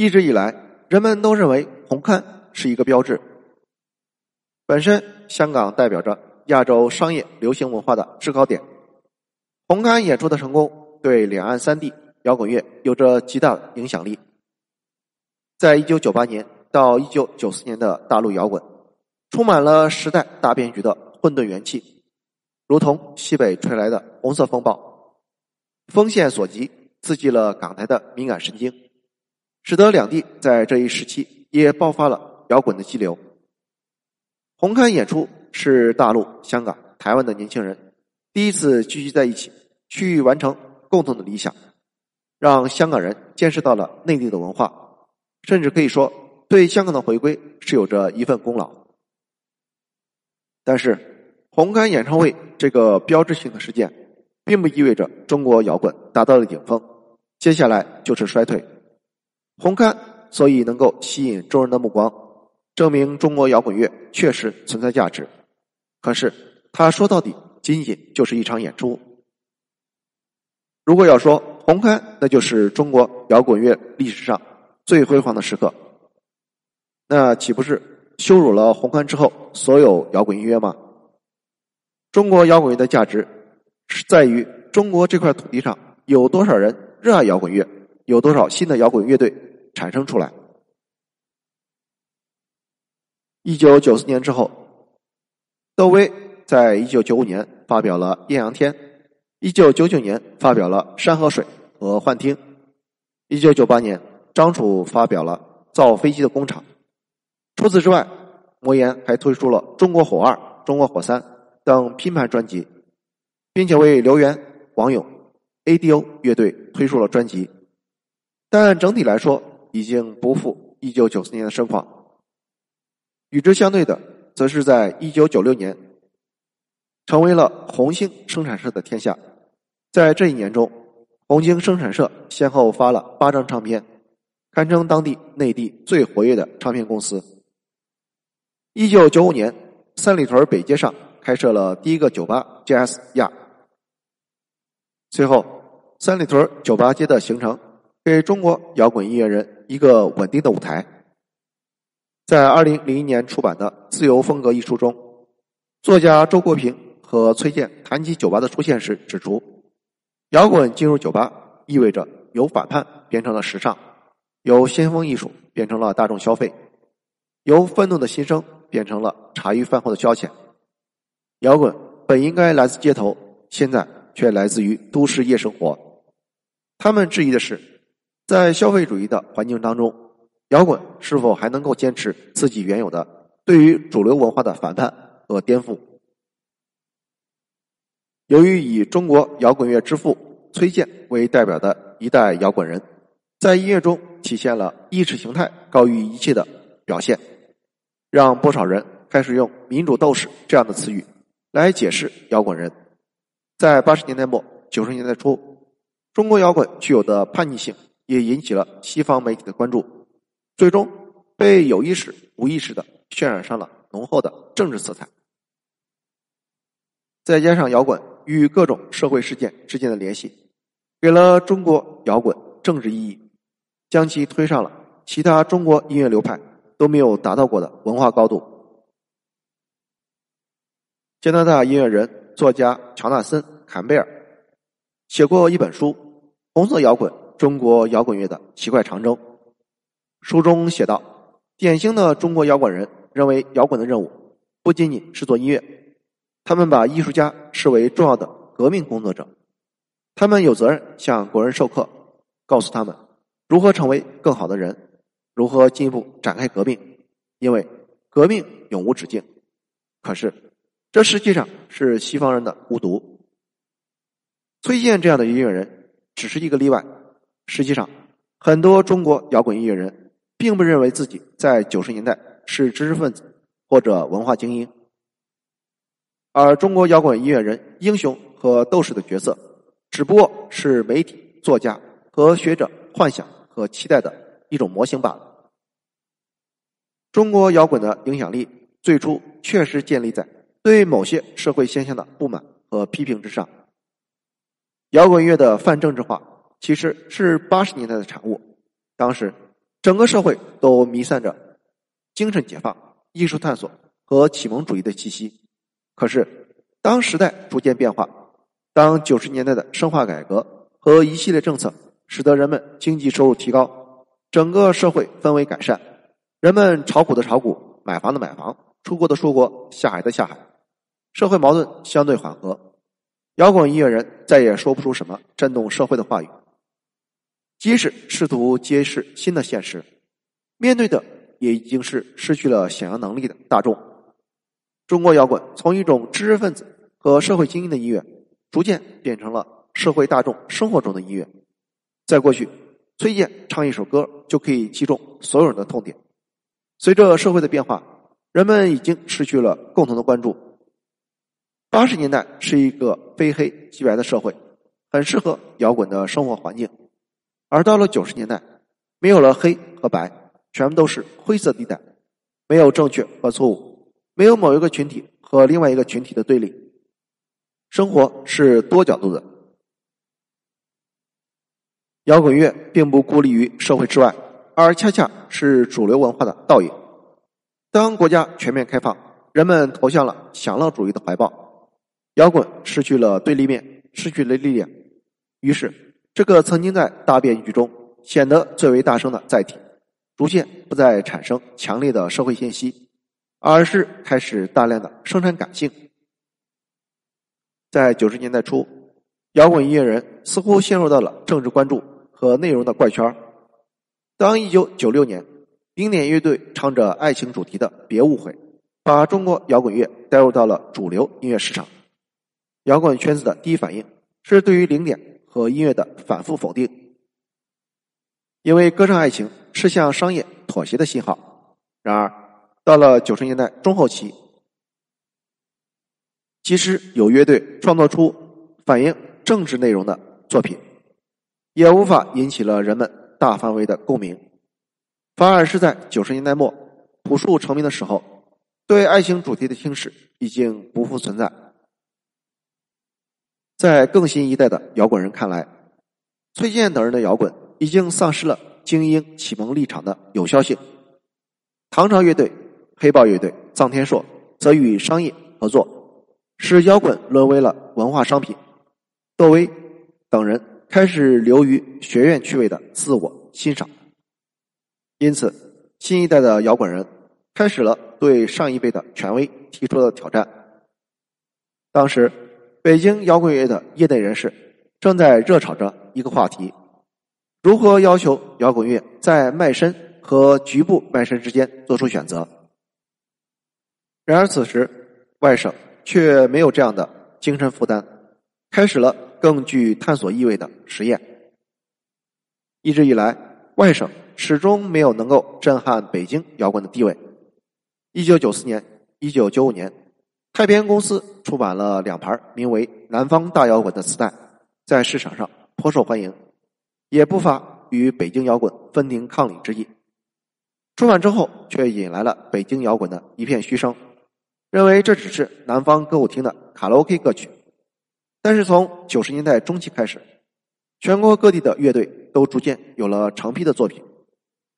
一直以来，人们都认为红磡是一个标志。本身，香港代表着亚洲商业流行文化的制高点，红磡演出的成功对两岸三地摇滚乐有着极大的影响力。在一九九八年到一九九四年的大陆摇滚，充满了时代大变局的混沌元气，如同西北吹来的红色风暴，风线所及。刺激了港台的敏感神经，使得两地在这一时期也爆发了摇滚的激流。红磡演出是大陆、香港、台湾的年轻人第一次聚集在一起，去完成共同的理想，让香港人见识到了内地的文化，甚至可以说对香港的回归是有着一份功劳。但是，红磡演唱会这个标志性的事件。并不意味着中国摇滚达到了顶峰，接下来就是衰退。红磡所以能够吸引众人的目光，证明中国摇滚乐确实存在价值。可是，他说到底仅仅就是一场演出。如果要说红磡，那就是中国摇滚乐历史上最辉煌的时刻，那岂不是羞辱了红磡之后所有摇滚音乐吗？中国摇滚乐的价值。是在于中国这块土地上有多少人热爱摇滚乐，有多少新的摇滚乐队产生出来。一九九四年之后，窦唯在一九九五年发表了《艳阳天》，一九九九年发表了《山河水》和《幻听》，一九九八年张楚发表了《造飞机的工厂》。除此之外，魔岩还推出了《中国火二》《中国火三》等拼盘专辑。并且为刘源、王勇、A.D.O 乐队推出了专辑，但整体来说已经不复一九九四年的盛况。与之相对的，则是在一九九六年，成为了红星生产社的天下。在这一年中，红星生产社先后发了八张唱片，堪称当地内地最活跃的唱片公司。一九九五年，三里屯北街上开设了第一个酒吧 J.S. 亚。随后，三里屯酒吧街的形成，给中国摇滚音乐人一个稳定的舞台。在二零零一年出版的《自由风格》一书中，作家周国平和崔健谈及酒吧的出现时指出，摇滚进入酒吧意味着由反叛变成了时尚，由先锋艺术变成了大众消费，由愤怒的心声变成了茶余饭后的消遣。摇滚本应该来自街头，现在。却来自于都市夜生活。他们质疑的是，在消费主义的环境当中，摇滚是否还能够坚持自己原有的对于主流文化的反叛和颠覆？由于以中国摇滚乐之父崔健为代表的一代摇滚人，在音乐中体现了意识形态高于一切的表现，让不少人开始用“民主斗士”这样的词语来解释摇滚人。在八十年代末九十年代初，中国摇滚具有的叛逆性也引起了西方媒体的关注，最终被有意识、无意识的渲染上了浓厚的政治色彩。再加上摇滚与各种社会事件之间的联系，给了中国摇滚政治意义，将其推上了其他中国音乐流派都没有达到过的文化高度。加拿大音乐人。作家乔纳森·坎贝尔写过一本书《红色摇滚：中国摇滚乐的奇怪长征》。书中写道：典型的中国摇滚人认为，摇滚的任务不仅仅是做音乐，他们把艺术家视为重要的革命工作者。他们有责任向国人授课，告诉他们如何成为更好的人，如何进一步展开革命，因为革命永无止境。可是。这实际上是西方人的误读。崔健这样的音乐人只是一个例外。实际上，很多中国摇滚音乐人并不认为自己在九十年代是知识分子或者文化精英，而中国摇滚音乐人英雄和斗士的角色，只不过是媒体、作家和学者幻想和期待的一种模型罢了。中国摇滚的影响力最初确实建立在。对某些社会现象的不满和批评之上，摇滚乐的泛政治化其实是八十年代的产物。当时，整个社会都弥散着精神解放、艺术探索和启蒙主义的气息。可是，当时代逐渐变化，当九十年代的深化改革和一系列政策使得人们经济收入提高，整个社会氛围改善，人们炒股的炒股，买房的买房，出国的出国，下海的下海，社会矛盾相对缓和。摇滚音乐人再也说不出什么震动社会的话语，即使试图揭示新的现实，面对的也已经是失去了想象能力的大众。中国摇滚从一种知识分子和社会精英的音乐，逐渐变成了社会大众生活中的音乐。在过去，崔健唱一首歌就可以击中所有人的痛点。随着社会的变化，人们已经失去了共同的关注。八十年代是一个非黑即白的社会，很适合摇滚的生活环境。而到了九十年代，没有了黑和白，全部都是灰色地带，没有正确和错误，没有某一个群体和另外一个群体的对立。生活是多角度的，摇滚乐并不孤立于社会之外，而恰恰是主流文化的倒影。当国家全面开放，人们投向了享乐主义的怀抱。摇滚失去了对立面，失去了力量，于是这个曾经在大变局中显得最为大声的载体，逐渐不再产生强烈的社会信息，而是开始大量的生产感性。在九十年代初，摇滚音乐人似乎陷入到了政治关注和内容的怪圈。当一九九六年，零点乐队唱着爱情主题的《别误会》，把中国摇滚乐带入到了主流音乐市场。摇滚圈子的第一反应是对于零点和音乐的反复否定，因为歌唱爱情是向商业妥协的信号。然而，到了九十年代中后期，即使有乐队创作出反映政治内容的作品，也无法引起了人们大范围的共鸣，反而是在九十年代末朴树成名的时候，对爱情主题的轻视已经不复存在。在更新一代的摇滚人看来，崔健等人的摇滚已经丧失了精英启蒙立场的有效性。唐朝乐队、黑豹乐队、臧天朔则与商业合作，使摇滚沦为了文化商品。窦唯等人开始流于学院趣味的自我欣赏，因此新一代的摇滚人开始了对上一辈的权威提出的挑战。当时。北京摇滚乐的业内人士正在热炒着一个话题：如何要求摇滚乐在卖身和局部卖身之间做出选择。然而，此时外省却没有这样的精神负担，开始了更具探索意味的实验。一直以来，外省始终没有能够震撼北京摇滚的地位。一九九四年、一九九五年。太平公司出版了两盘名为《南方大摇滚》的磁带，在市场上颇受欢迎，也不乏与北京摇滚分庭抗礼之意。出版之后，却引来了北京摇滚的一片嘘声，认为这只是南方歌舞厅的卡拉 OK 歌曲。但是从九十年代中期开始，全国各地的乐队都逐渐有了成批的作品，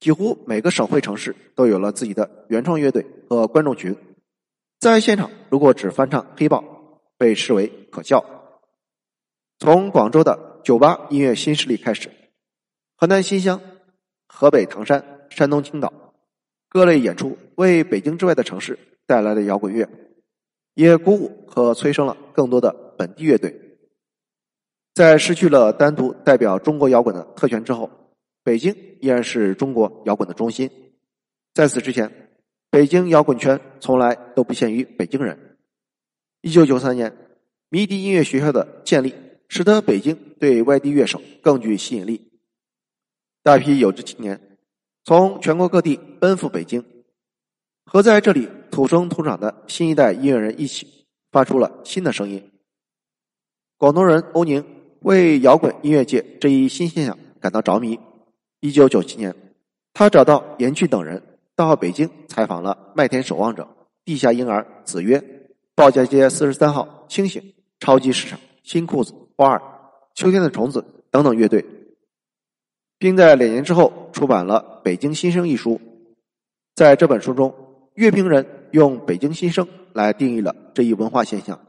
几乎每个省会城市都有了自己的原创乐队和观众群。在现场，如果只翻唱《黑豹》，被视为可笑。从广州的酒吧音乐新势力开始，河南新乡、河北唐山、山东青岛各类演出，为北京之外的城市带来了摇滚乐，也鼓舞和催生了更多的本地乐队。在失去了单独代表中国摇滚的特权之后，北京依然是中国摇滚的中心。在此之前。北京摇滚圈从来都不限于北京人。一九九三年，迷笛音乐学校的建立，使得北京对外地乐手更具吸引力。大批有志青年从全国各地奔赴北京，和在这里土生土长的新一代音乐人一起，发出了新的声音。广东人欧宁为摇滚音乐界这一新现象感到着迷。一九九七年，他找到严俊等人。到北京采访了麦田守望者、地下婴儿、子曰、鲍家街四十三号、清醒、超级市场、新裤子、花儿、秋天的虫子等等乐队。并在两年之后出版了《北京新生》一书。在这本书中，乐评人用“北京新生”来定义了这一文化现象。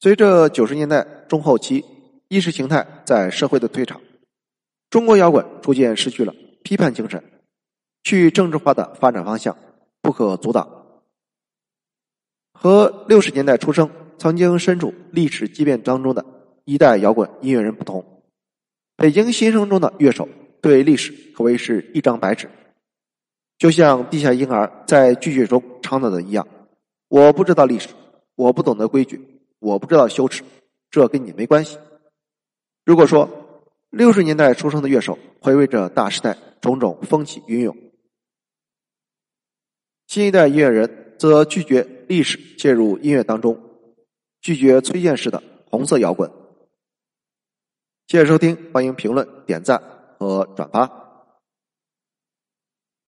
随着九十年代中后期意识形态在社会的退场，中国摇滚逐渐失去了批判精神，去政治化的发展方向不可阻挡。和六十年代出生、曾经身处历史激变当中的一代摇滚音乐人不同，北京新生中的乐手。对历史可谓是一张白纸，就像地下婴儿在拒绝中唱到的一样：“我不知道历史，我不懂得规矩，我不知道羞耻，这跟你没关系。”如果说六十年代出生的乐手回味着大时代种种风起云涌，新一代音乐人则拒绝历史介入音乐当中，拒绝崔健式的红色摇滚。谢谢收听，欢迎评论点赞。和转发。